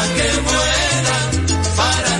para que muera, para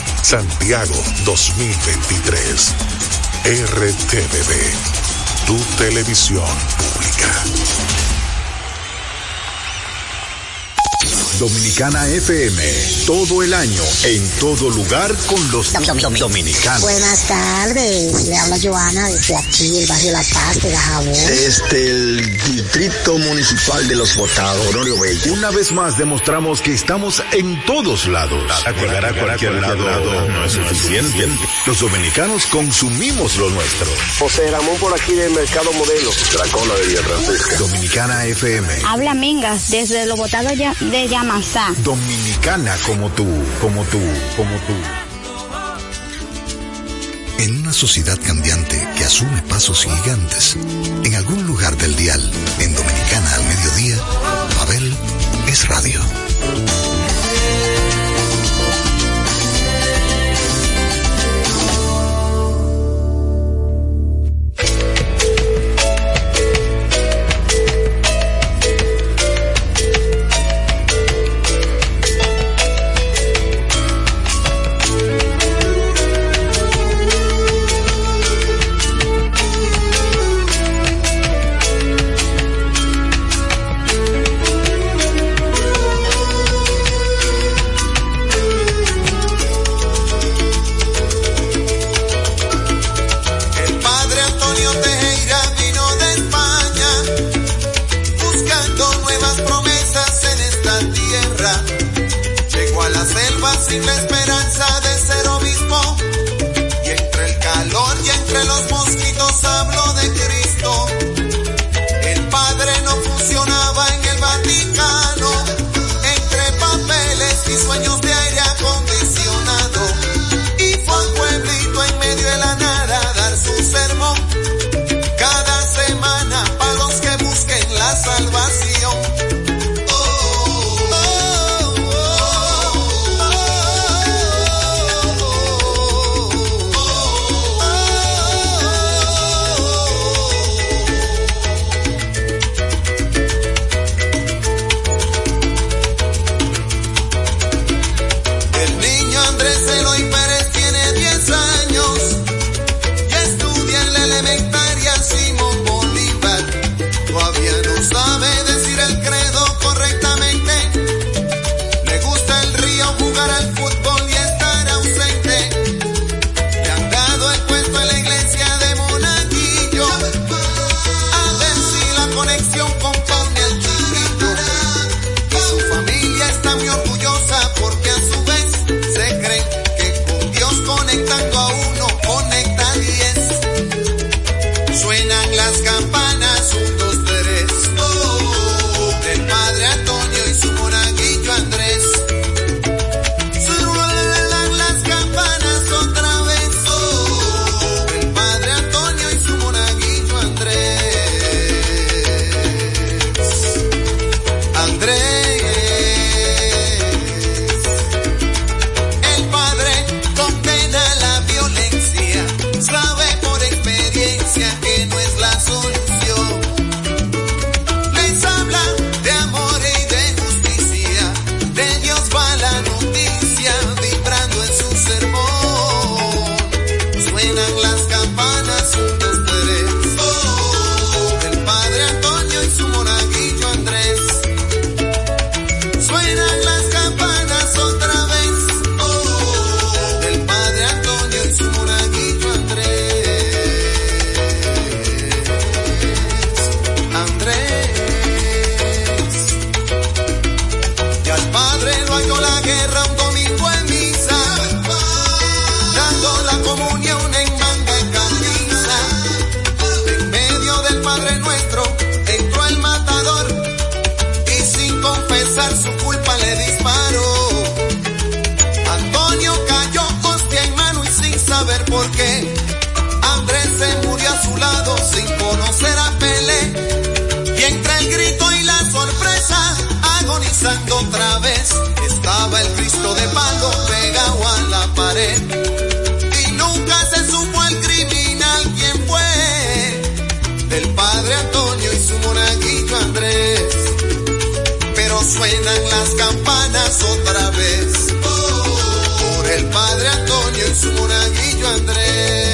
Santiago 2023. RTVD, tu televisión pública. Dominicana FM, todo el año, en todo lugar con los dominicanos. Buenas tardes, le habla Joana desde aquí, el barrio La Paz de Gajabón. Desde el Distrito Municipal de Los Botados, Honorio Bello. Una vez más demostramos que estamos en todos lados. Llegar a cualquier lado no es suficiente. Los dominicanos consumimos lo nuestro. José Ramón por aquí del Mercado Modelo. La cola de Villa Francisca. Dominicana FM. Habla Mingas desde Los Botados de Llama Dominicana como tú, como tú, como tú. En una sociedad cambiante que asume pasos gigantes, en algún lugar del dial, en Dominicana al mediodía, Pavel es radio. Decir por qué. Andrés se murió a su lado sin conocer a Pelé. Y entre el grito y la sorpresa, agonizando otra vez, estaba el Cristo de palo pegado a la pared. Y nunca se supo el criminal quién fue. Del padre Antonio y su monaguillo Andrés. Pero suenan las campanas otra vez el padre Antonio y su monaguillo Andrés.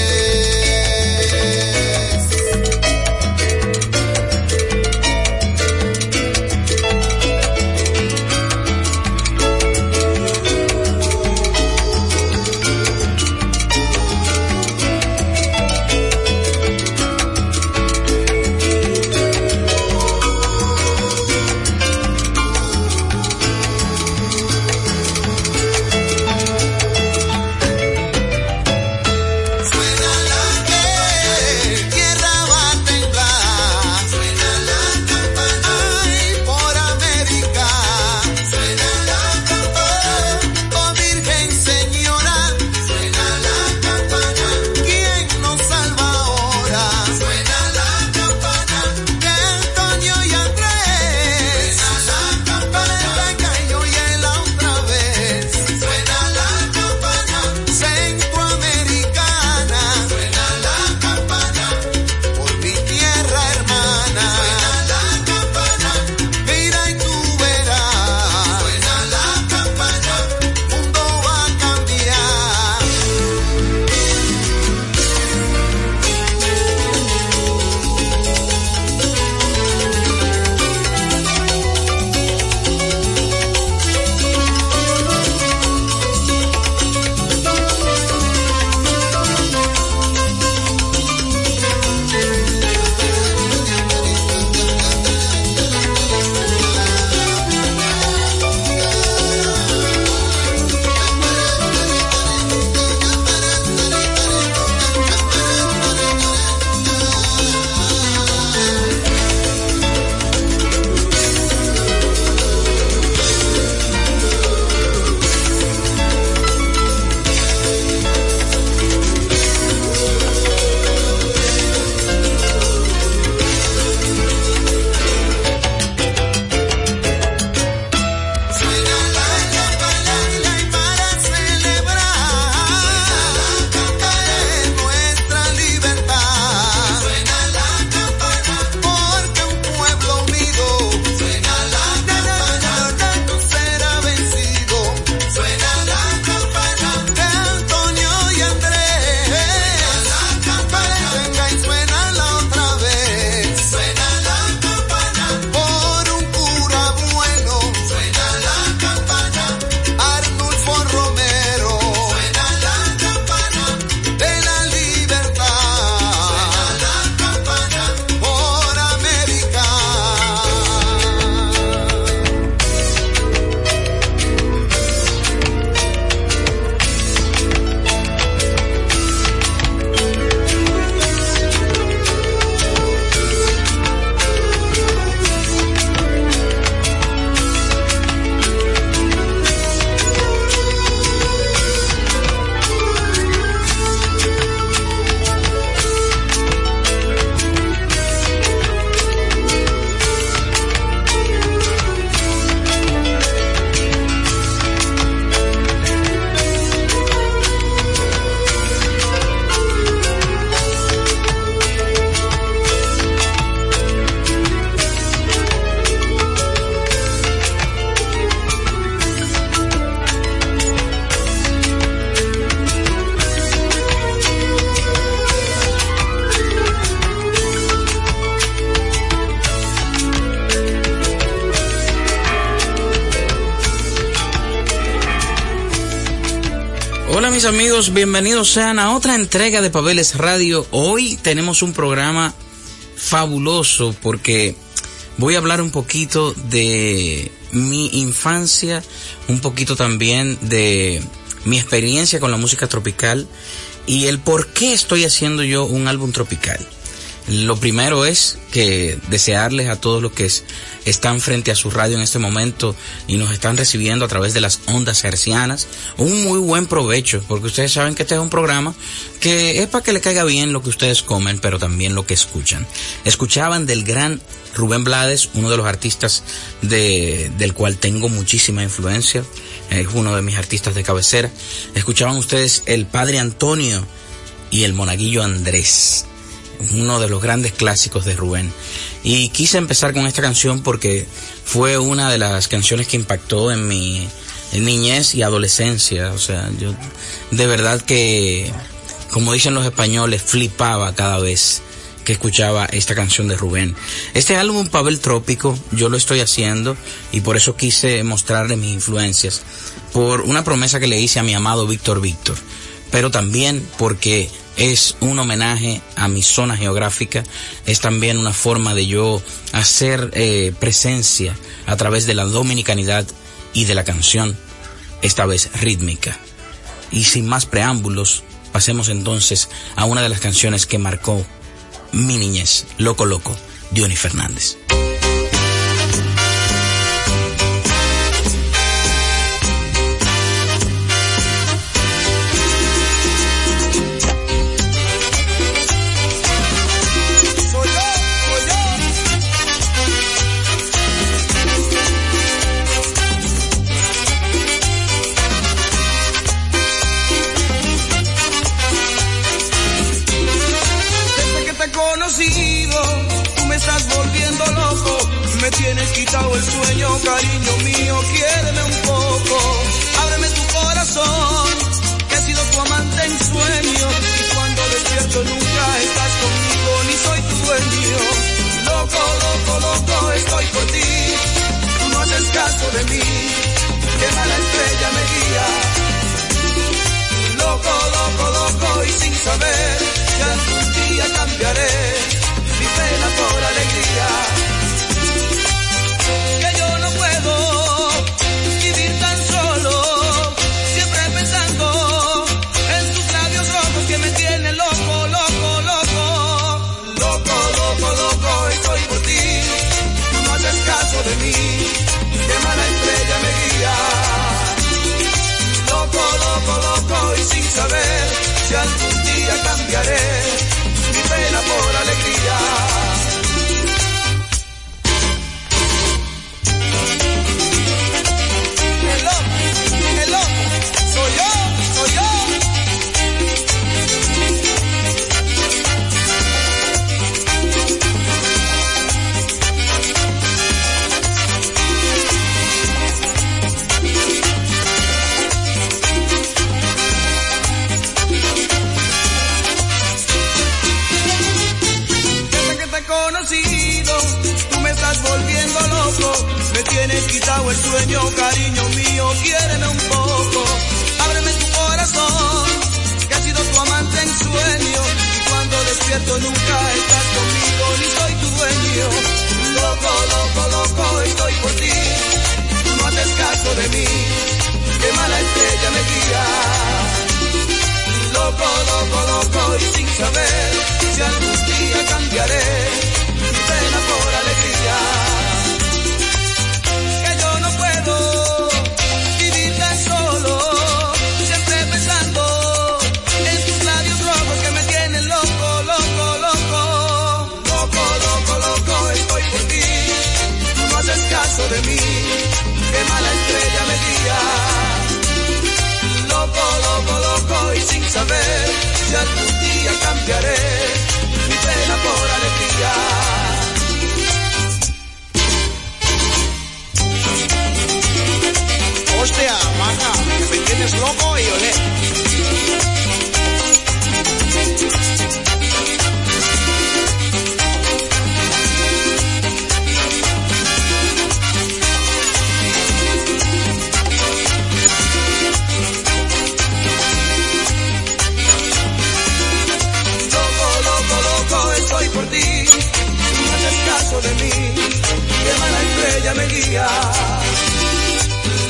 Bienvenidos sean a otra entrega de Pabeles Radio. Hoy tenemos un programa fabuloso porque voy a hablar un poquito de mi infancia, un poquito también de mi experiencia con la música tropical y el por qué estoy haciendo yo un álbum tropical. Lo primero es que desearles a todos los que están frente a su radio en este momento y nos están recibiendo a través de las ondas hercianas un muy buen provecho, porque ustedes saben que este es un programa que es para que le caiga bien lo que ustedes comen, pero también lo que escuchan. Escuchaban del gran Rubén Blades, uno de los artistas de, del cual tengo muchísima influencia, es uno de mis artistas de cabecera. Escuchaban ustedes el Padre Antonio y el Monaguillo Andrés uno de los grandes clásicos de Rubén. Y quise empezar con esta canción porque fue una de las canciones que impactó en mi niñez y adolescencia. O sea, yo de verdad que, como dicen los españoles, flipaba cada vez que escuchaba esta canción de Rubén. Este álbum Pavel Trópico yo lo estoy haciendo y por eso quise mostrarle mis influencias por una promesa que le hice a mi amado Víctor Víctor, pero también porque es un homenaje a mi zona geográfica, es también una forma de yo hacer eh, presencia a través de la dominicanidad y de la canción, esta vez rítmica. Y sin más preámbulos, pasemos entonces a una de las canciones que marcó mi niñez, Loco Loco, Diony Fernández. El sueño, cariño mío, quiéreme un poco. Ábreme tu corazón, que he sido tu amante en sueño. Y cuando despierto nunca estás conmigo, ni soy tu dueño. Loco, loco, loco, estoy por ti. Tú no haces caso de mí, que mala estrella me guía. Loco, loco, loco, y sin saber que algún día cambiaré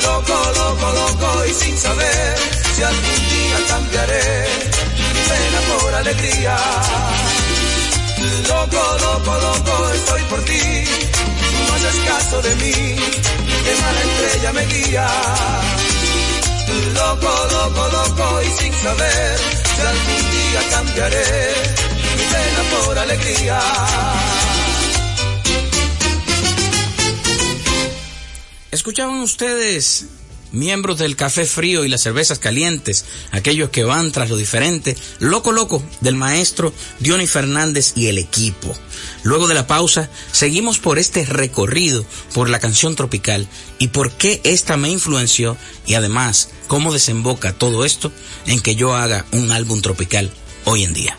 Loco, loco, loco y sin saber si algún día cambiaré pena por alegría. Loco, loco, loco estoy por ti, no haces caso de mí, que mala estrella me guía. Loco, loco, loco y sin saber si algún día cambiaré pena por alegría. ¿Escuchaban ustedes miembros del café frío y las cervezas calientes, aquellos que van tras lo diferente, loco loco del maestro Diony Fernández y el equipo. Luego de la pausa, seguimos por este recorrido por la canción tropical y por qué esta me influenció y además cómo desemboca todo esto en que yo haga un álbum tropical hoy en día.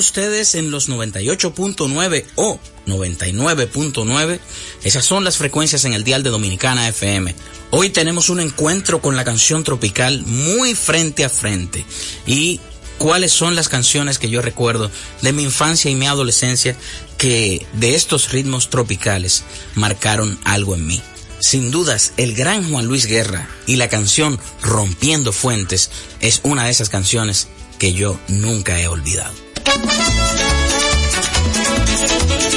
ustedes en los 98.9 o 99.9. Esas son las frecuencias en el dial de Dominicana FM. Hoy tenemos un encuentro con la canción tropical muy frente a frente. Y cuáles son las canciones que yo recuerdo de mi infancia y mi adolescencia que de estos ritmos tropicales marcaron algo en mí. Sin dudas, el gran Juan Luis Guerra y la canción Rompiendo Fuentes es una de esas canciones que yo nunca he olvidado. No hay.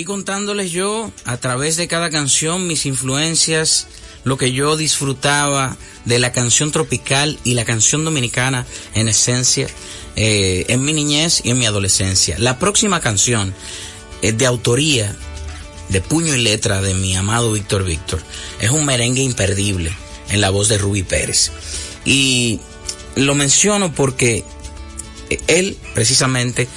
Aquí contándoles yo a través de cada canción mis influencias, lo que yo disfrutaba de la canción tropical y la canción dominicana en esencia eh, en mi niñez y en mi adolescencia. La próxima canción es de autoría de puño y letra de mi amado Víctor Víctor. Es un merengue imperdible en la voz de Ruby Pérez. Y lo menciono porque él precisamente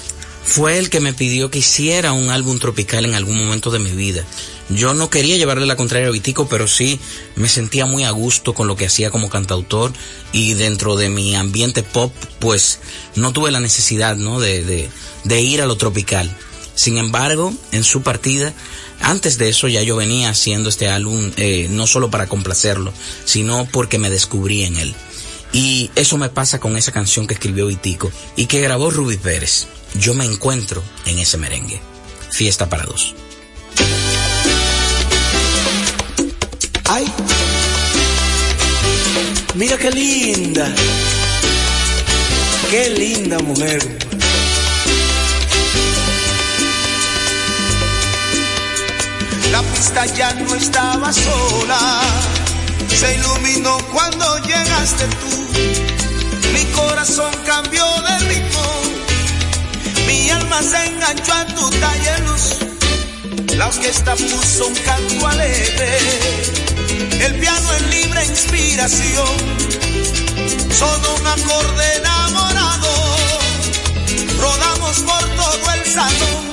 fue el que me pidió que hiciera un álbum tropical en algún momento de mi vida. Yo no quería llevarle la contraria a Vitico, pero sí me sentía muy a gusto con lo que hacía como cantautor y dentro de mi ambiente pop, pues no tuve la necesidad, ¿no? De, de, ir a lo tropical. Sin embargo, en su partida, antes de eso ya yo venía haciendo este álbum eh, no solo para complacerlo, sino porque me descubrí en él. Y eso me pasa con esa canción que escribió Vitico y que grabó Ruby Pérez. Yo me encuentro en ese merengue. Fiesta para dos. Ay, mira qué linda, qué linda mujer. La pista ya no estaba sola, se iluminó cuando llegaste tú. Mi corazón cambió de ritmo, mi alma se enganchó a tu talle luz. La orquesta puso un canto alegre, el piano en libre inspiración. Sonó un acorde enamorado, rodamos por todo el salón.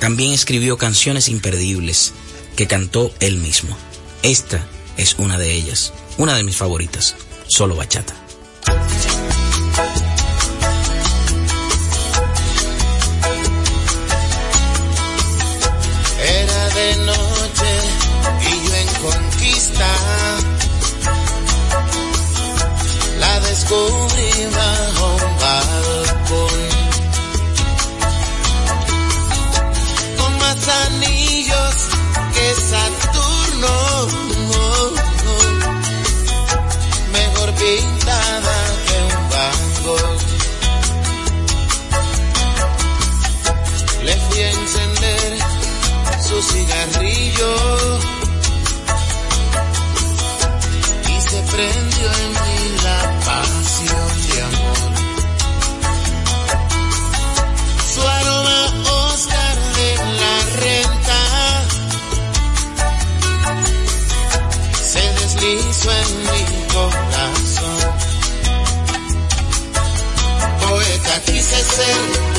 también escribió canciones imperdibles que cantó él mismo. Esta es una de ellas, una de mis favoritas, solo bachata. En mi corazón. Poeta quise ser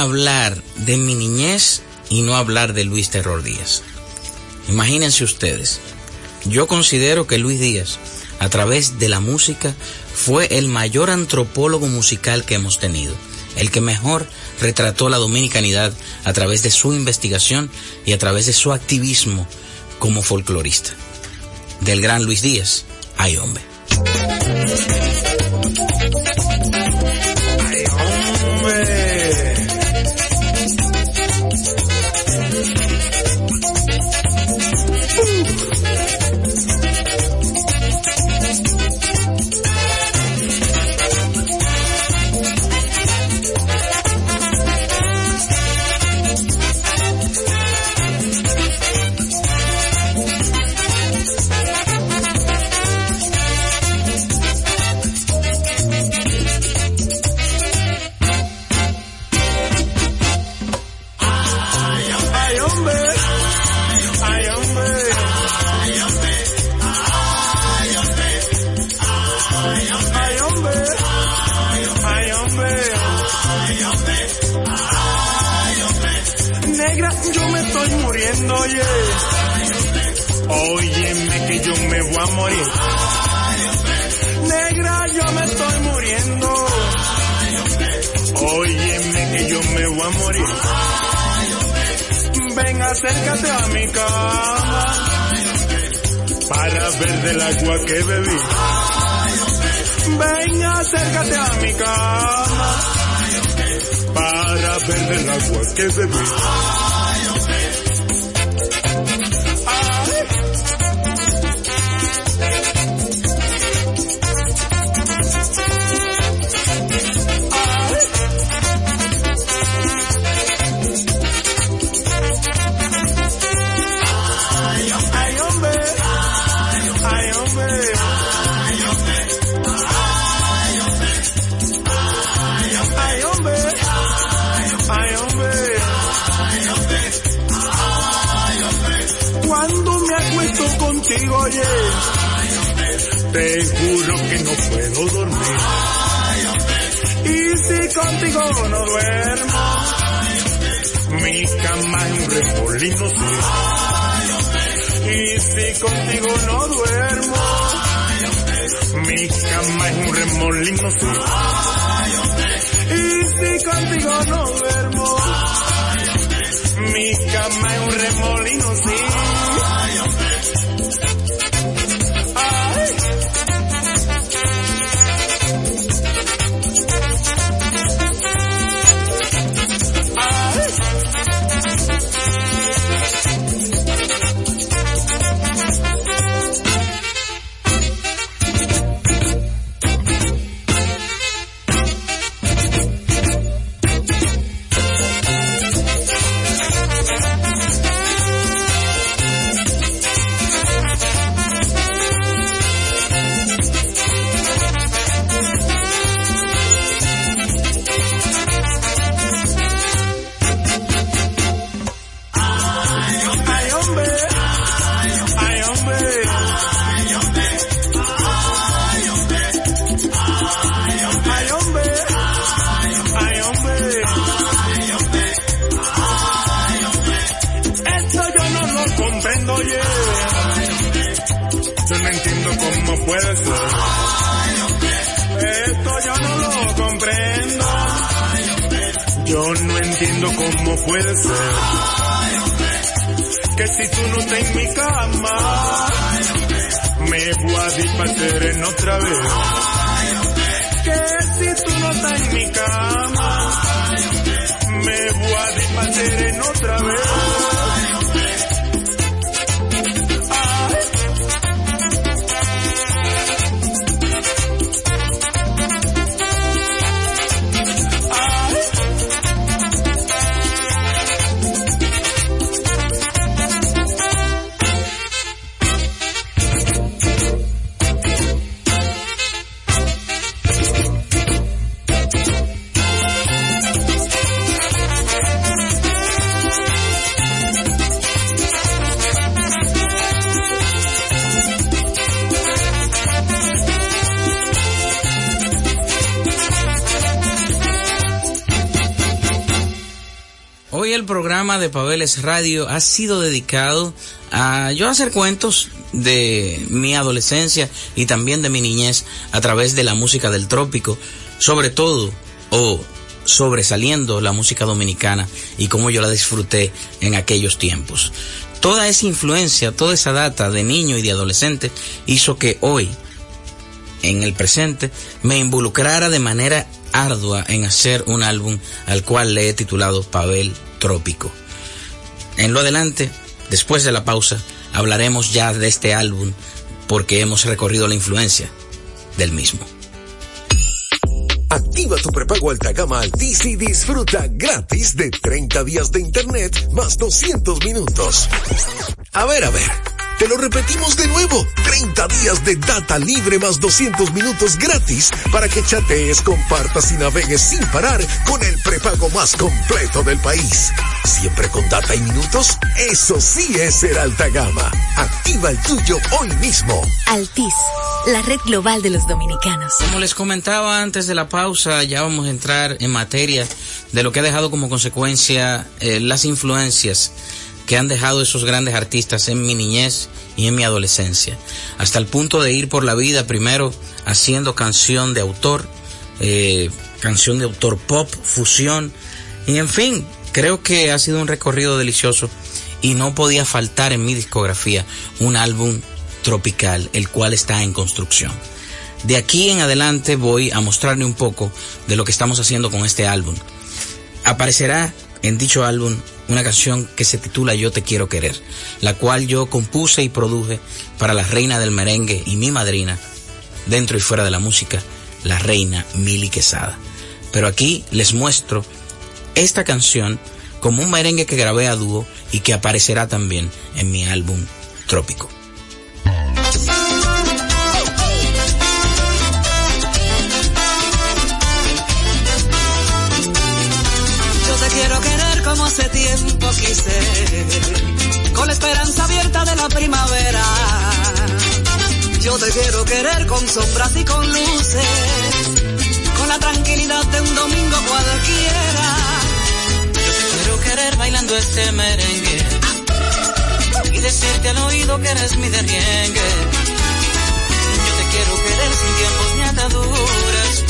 hablar de mi niñez y no hablar de Luis Terror Díaz? Imagínense ustedes, yo considero que Luis Díaz, a través de la música, fue el mayor antropólogo musical que hemos tenido, el que mejor retrató la dominicanidad a través de su investigación y a través de su activismo como folclorista. Del gran Luis Díaz, ay hombre. morir. Ven, acércate a mi cama para ver del agua que bebí. Ven, acércate a mi cama para ver del agua que bebí. juro que no puedo dormir. Y si contigo no duermo, mi cama es un remolino. Y si contigo no duermo, mi cama es un remolino. Y si contigo no duermo, mi cama es un remolino. Sí. Puede ser. Que si tú no estás en mi cama, me voy a dispacer en otra vez. Que si tú no estás en mi cama, me voy a dispacer en otra vez. De Pabeles Radio ha sido dedicado a yo hacer cuentos de mi adolescencia y también de mi niñez a través de la música del trópico, sobre todo o sobresaliendo la música dominicana y cómo yo la disfruté en aquellos tiempos. Toda esa influencia, toda esa data de niño y de adolescente hizo que hoy, en el presente, me involucrara de manera ardua en hacer un álbum al cual le he titulado Pavel Trópico. En lo adelante, después de la pausa, hablaremos ya de este álbum porque hemos recorrido la influencia del mismo. Activa tu prepago alta gama Altis y disfruta gratis de 30 días de internet más 200 minutos. A ver, a ver. Te lo repetimos de nuevo. 30 días de data libre más 200 minutos gratis para que chatees, compartas y navegues sin parar con el prepago más completo del país. Siempre con data y minutos. Eso sí es ser alta gama. Activa el tuyo hoy mismo. Altis, la red global de los dominicanos. Como les comentaba antes de la pausa, ya vamos a entrar en materia de lo que ha dejado como consecuencia eh, las influencias que han dejado esos grandes artistas en mi niñez y en mi adolescencia, hasta el punto de ir por la vida primero haciendo canción de autor, eh, canción de autor pop, fusión, y en fin, creo que ha sido un recorrido delicioso y no podía faltar en mi discografía un álbum tropical, el cual está en construcción. De aquí en adelante voy a mostrarle un poco de lo que estamos haciendo con este álbum. Aparecerá en dicho álbum una canción que se titula Yo te quiero querer, la cual yo compuse y produje para la reina del merengue y mi madrina, dentro y fuera de la música, la reina Mili Quesada. Pero aquí les muestro esta canción como un merengue que grabé a dúo y que aparecerá también en mi álbum Trópico. Con la esperanza abierta de la primavera. Yo te quiero querer con sombras y con luces, con la tranquilidad de un domingo cualquiera. Yo te quiero querer bailando este merengue y decirte al oído que eres mi derriengue. Yo te quiero querer sin tiempos ni ataduras,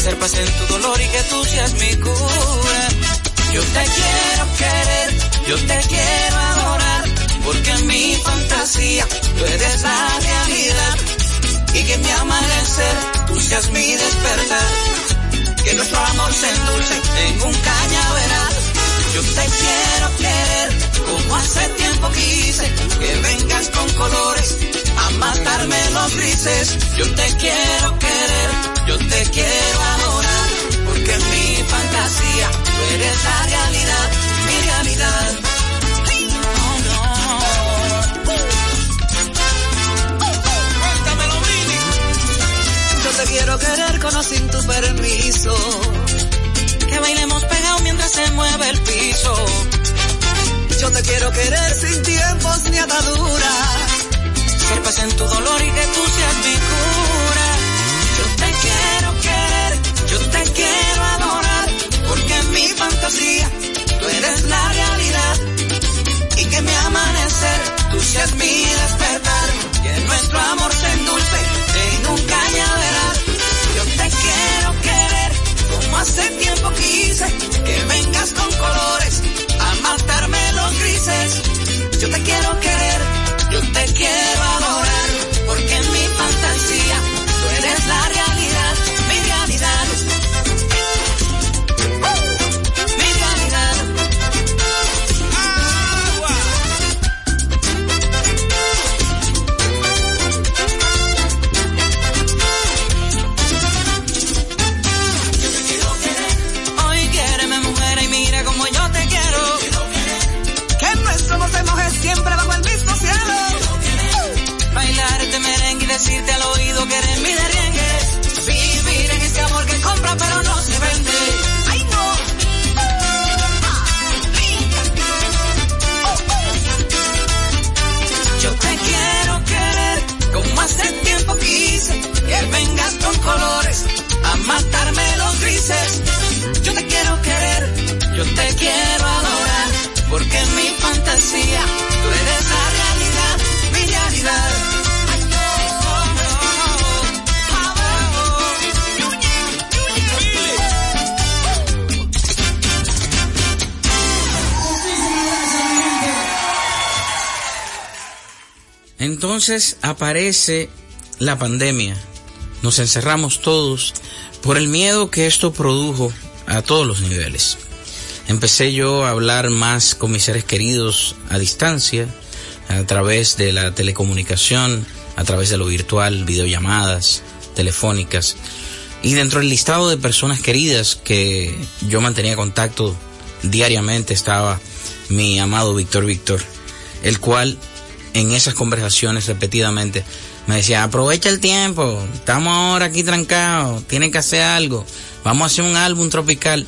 ser paz en tu dolor y que tú seas mi cura. Yo te quiero querer, yo te quiero adorar, porque en mi fantasía tú eres la realidad. Y que mi amanecer tú seas mi despertar. Que nuestro amor se endulce en un cañaveral. Yo te quiero querer, como hace tiempo quise, que vengas con colores a matarme los grises. Yo te quiero querer, yo te quiero adorar, porque en mi fantasía eres la realidad, mi realidad. Yo te quiero querer con sin tu permiso. Que bailemos pegados mientras se mueve el piso. Yo te quiero querer sin tiempos ni ataduras. Paz en tu dolor y que tú seas mi cura. Yo te quiero querer, yo te quiero en mi fantasía, tú eres la realidad. Y que mi amanecer, tú seas mi despertar. Que nuestro amor se endulce en un cañaveral. Yo te quiero querer como hace tiempo quise. Que vengas con colores a matarme los grises. Yo te quiero querer, yo te quiero adorar. Porque en mi fantasía, tú eres la realidad decirte al oído que eres mi derengue. Vivir en ese amor que compra pero no se vende. ¡Ay, no! Yo te quiero querer como hace tiempo quise. Que vengas con colores a matarme los grises. Yo te quiero querer, yo te quiero adorar. Porque en mi fantasía entonces aparece la pandemia. Nos encerramos todos por el miedo que esto produjo a todos los niveles. Empecé yo a hablar más con mis seres queridos a distancia, a través de la telecomunicación, a través de lo virtual, videollamadas telefónicas. Y dentro del listado de personas queridas que yo mantenía contacto diariamente estaba mi amado Víctor Víctor, el cual en esas conversaciones repetidamente me decía, aprovecha el tiempo, estamos ahora aquí trancados, tienen que hacer algo, vamos a hacer un álbum tropical.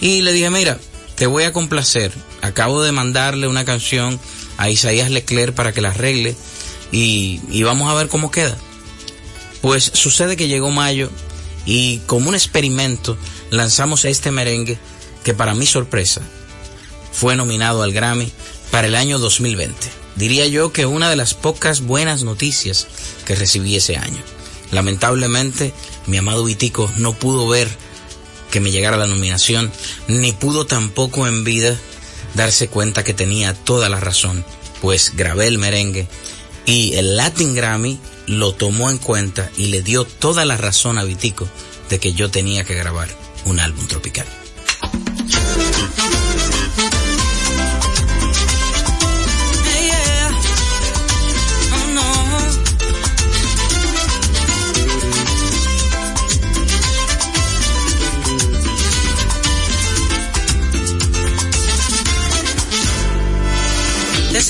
Y le dije, mira, te voy a complacer, acabo de mandarle una canción a Isaías Leclerc para que la arregle y, y vamos a ver cómo queda. Pues sucede que llegó mayo y como un experimento lanzamos este merengue que para mi sorpresa fue nominado al Grammy para el año 2020. Diría yo que una de las pocas buenas noticias que recibí ese año. Lamentablemente, mi amado Vitico no pudo ver que me llegara la nominación, ni pudo tampoco en vida darse cuenta que tenía toda la razón, pues grabé el merengue y el Latin Grammy lo tomó en cuenta y le dio toda la razón a Vitico de que yo tenía que grabar un álbum tropical.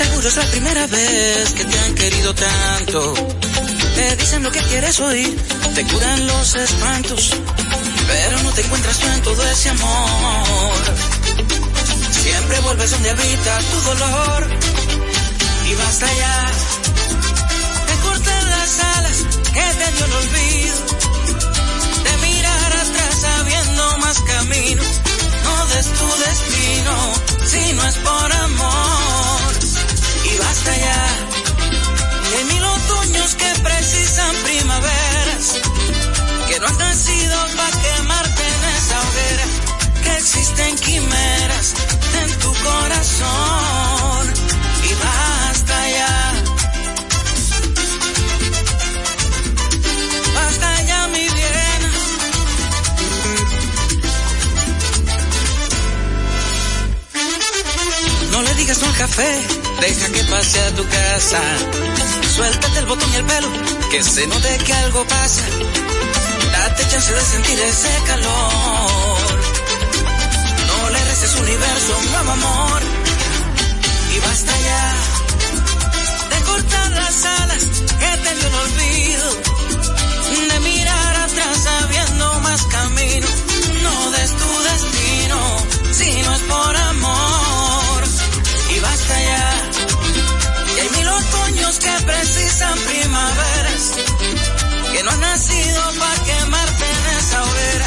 Seguro es la primera vez que te han querido tanto. Te dicen lo que quieres oír, te curan los espantos, pero no te encuentras tú en todo ese amor. Siempre vuelves donde habita tu dolor y basta ya de cortar las alas que te dio el olvido, de mirar atrás sabiendo más camino. No des tu destino si no es por amor basta ya de mil otoños que precisan primaveras, que no has nacido para quemarte en esa hoguera, que existen quimeras en tu corazón y basta ya. Basta ya mi bien. No le digas no al café, deja que pase a tu casa. Suéltate el botón y el pelo, que se note que algo pasa. Date chance de sentir ese calor. No le restes universo, un nuevo amor. Y basta ya de cortar las alas que te dio el olvido. De mirar atrás sabiendo más camino. No des tu destino si no es por amor. Y basta ya. Hay mil otoños que precisan primaveras. Que no han nacido para quemarte en esa hoguera.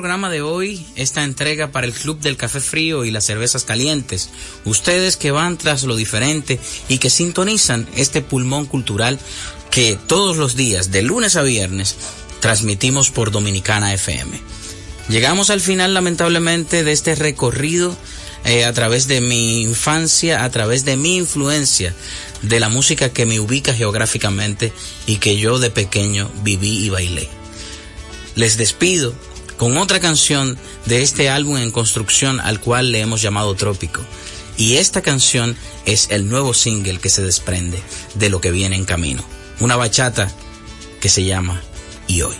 Programa de hoy, esta entrega para el Club del Café Frío y las Cervezas Calientes. Ustedes que van tras lo diferente y que sintonizan este pulmón cultural que todos los días, de lunes a viernes, transmitimos por Dominicana FM. Llegamos al final lamentablemente de este recorrido eh, a través de mi infancia, a través de mi influencia, de la música que me ubica geográficamente y que yo de pequeño viví y bailé. Les despido con otra canción de este álbum en construcción al cual le hemos llamado Trópico. Y esta canción es el nuevo single que se desprende de lo que viene en camino. Una bachata que se llama Y hoy.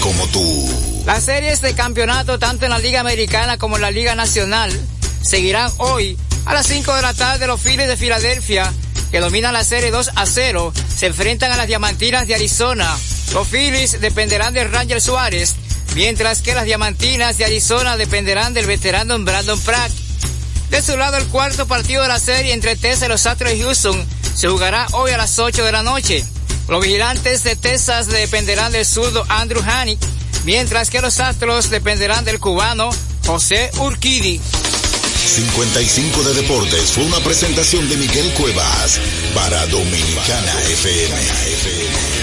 Como tú. Las series de campeonato tanto en la Liga Americana como en la Liga Nacional seguirán hoy a las 5 de la tarde los Phillies de Filadelfia que dominan la serie 2 a 0 se enfrentan a las Diamantinas de Arizona. Los Phillies dependerán de Ranger Suárez mientras que las Diamantinas de Arizona dependerán del veterano Brandon Pratt. De su lado, el cuarto partido de la serie entre Texas y los Astros de Houston se jugará hoy a las 8 de la noche. Los vigilantes de Texas dependerán del zurdo Andrew Haney, mientras que los Astros dependerán del cubano José Urquidi. 55 de Deportes fue una presentación de Miguel Cuevas para Dominicana FM.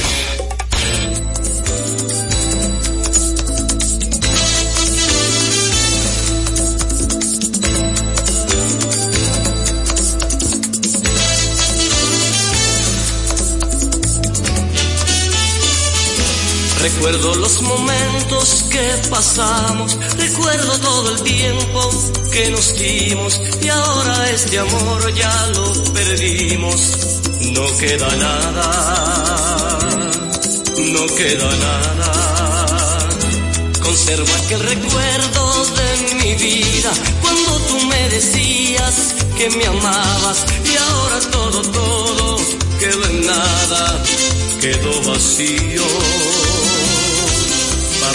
Recuerdo los momentos que pasamos, recuerdo todo el tiempo que nos dimos y ahora este amor ya lo perdimos. No queda nada, no queda nada. Conservo aquel recuerdo de mi vida cuando tú me decías que me amabas y ahora todo, todo quedó en nada, quedó vacío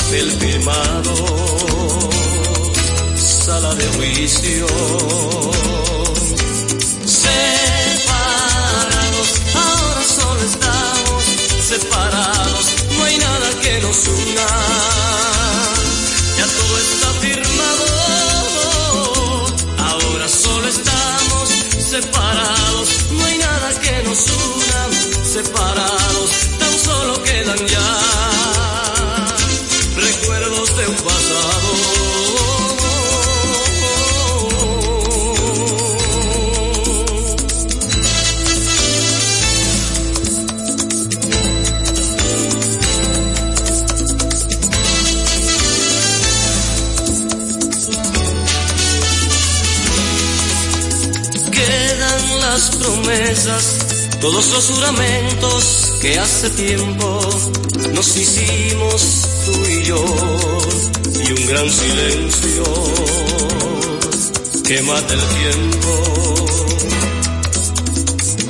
papel firmado, sala de juicio. Separados, ahora solo estamos separados, no hay nada que nos una. Ya todo está Quedan las promesas, todos los juramentos que hace tiempo nos hicimos tú y yo, y un gran silencio que mata el tiempo.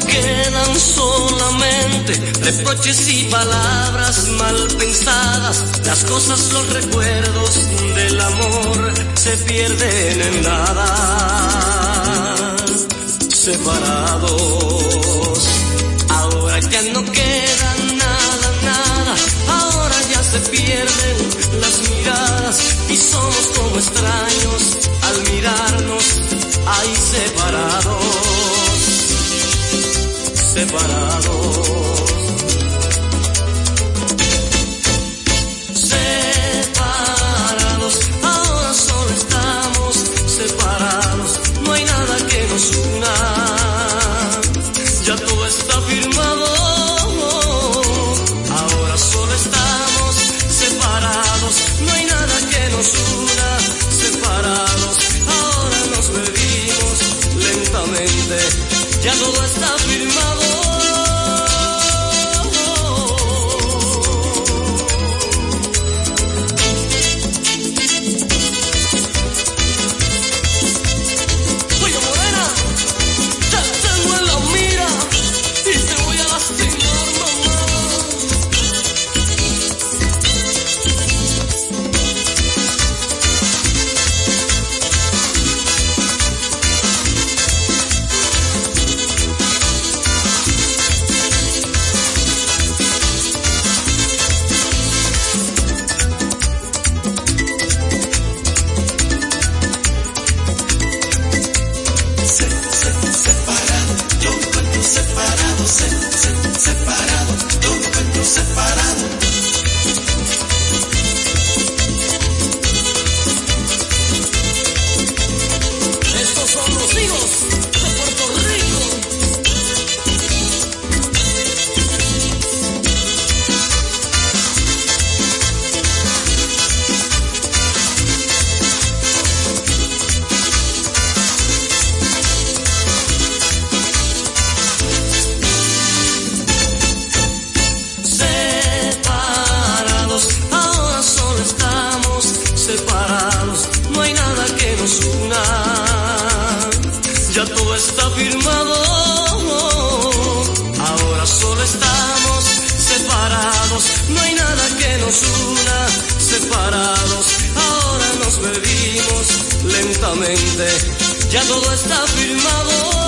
Quedan solamente reproches y palabras mal pensadas, las cosas, los recuerdos del amor se pierden en nada, separados. Ahora ya no queda nada, nada, ahora ya se pierden las miradas y somos como extraños al mirarnos ahí separados, separados. Se, se, separado, me encuentro separado. Bebimos lentamente, ya todo está firmado.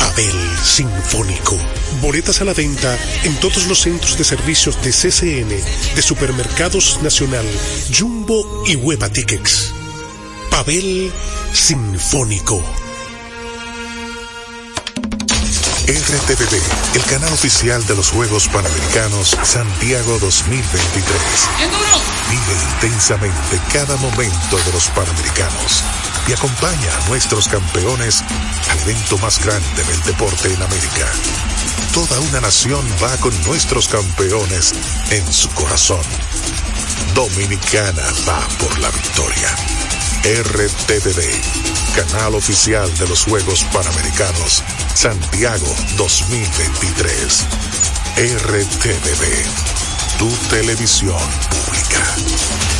Abel Sinfónico. Boletas a la venta en todos los centros de servicios de CCN, de Supermercados Nacional, Jumbo y Hueva Tickets. Pavel Sinfónico. RTVD, el canal oficial de los Juegos Panamericanos Santiago 2023. Vive intensamente cada momento de los Panamericanos y acompaña a nuestros campeones al evento más grande del deporte en América. Toda una nación va con nuestros campeones en su corazón. Dominicana va por la victoria. RTVD, canal oficial de los Juegos Panamericanos Santiago 2023. RTVD, tu televisión pública.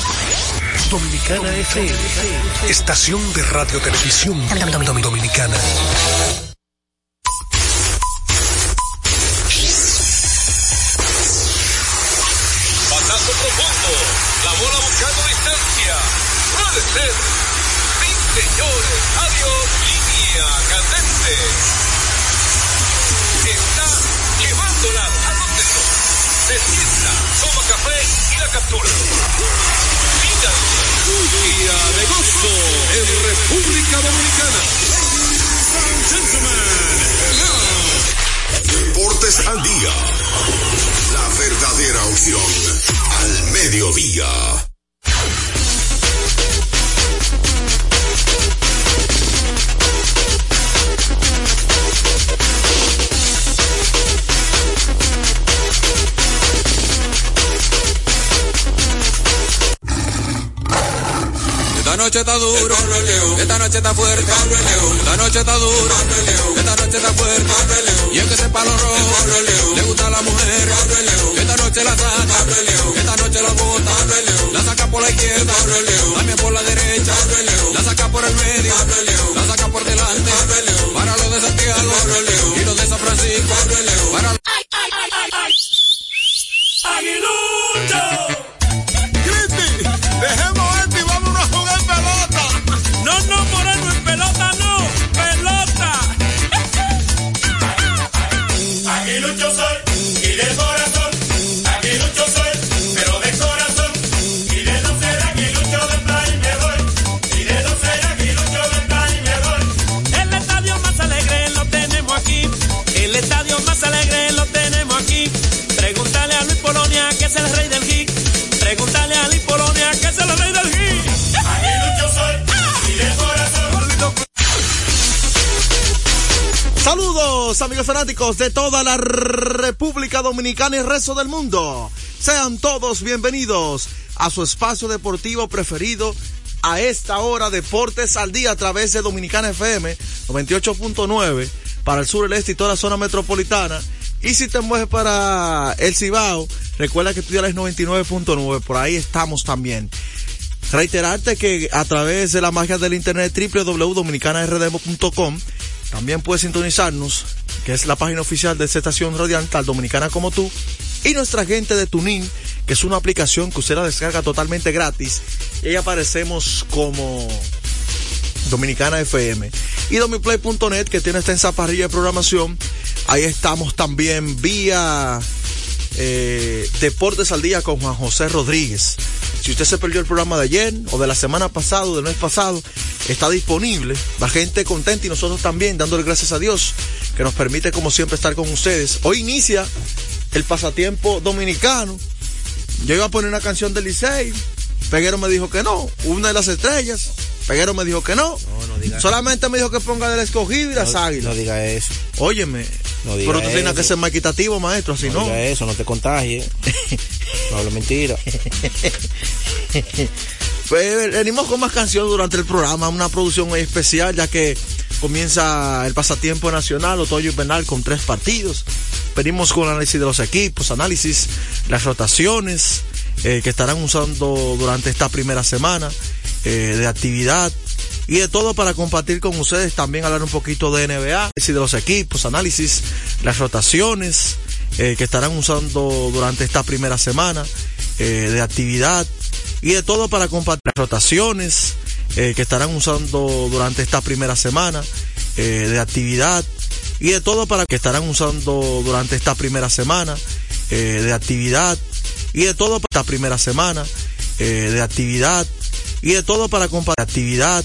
Dominicana FM, estación de radio televisión dominicana. Pasazo profundo, la bola buscando distancia. Puede ser. Sí, señores, adiós, línea candente. Está llevándola a donde no. Se toma café y la captura. Día de gozo en República Dominicana. Deportes al día. La verdadera opción al mediodía. Noche está duro, esta noche está fuerte, esta noche está duro, esta noche está fuerte, y el que sepa lo rojo, le gusta a la mujer, esta noche la saca, esta noche la bota, la saca por la izquierda, también por la derecha, la saca por el medio, la saca por delante, para los de Santiago, y los de San Francisco, para ¡Ay, Amigos fanáticos de toda la República Dominicana y el resto del mundo. Sean todos bienvenidos a su espacio deportivo preferido a esta hora Deportes al Día a través de Dominicana FM 98.9 para el sur, el este y toda la zona metropolitana. Y si te mueves para el Cibao, recuerda que tú ya eres 99.9, por ahí estamos también. Reiterarte que a través de la magia del internet www.dominicanardemo.com también puedes sintonizarnos, que es la página oficial de esta estación radial, tal Dominicana como tú, y nuestra gente de Tunin, que es una aplicación que usted la descarga totalmente gratis. Y ahí aparecemos como Dominicana FM. Y domiplay.net, que tiene esta parrilla de programación. Ahí estamos también vía eh, Deportes al Día con Juan José Rodríguez. Si usted se perdió el programa de ayer o de la semana pasada o del mes pasado, está disponible. La gente contenta y nosotros también, dándole gracias a Dios, que nos permite como siempre estar con ustedes. Hoy inicia el pasatiempo dominicano. Yo iba a poner una canción de Licey, Peguero me dijo que no, una de las estrellas, Peguero me dijo que no. Solamente me dijo que ponga del escogido y las águilas. No diga eso. Óyeme. pero tú tienes que ser más equitativo, maestro, así no. No diga eso, no te contagies. no hablo mentira. pues, venimos con más canciones durante el programa, una producción muy especial, ya que comienza el pasatiempo nacional, otoño y penal, con tres partidos. Venimos con análisis de los equipos, análisis, las rotaciones eh, que estarán usando durante esta primera semana eh, de actividad y de todo para compartir con ustedes, también hablar un poquito de NBA, y de los equipos, análisis, las rotaciones eh, que estarán usando durante esta primera semana de actividad y de todo para compartir las rotaciones que estarán usando durante esta primera semana de actividad y de todo para que estarán usando durante esta primera semana de actividad y de todo para esta primera semana de actividad. Y de todo para compartir actividad.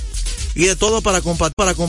Y de todo para compartir para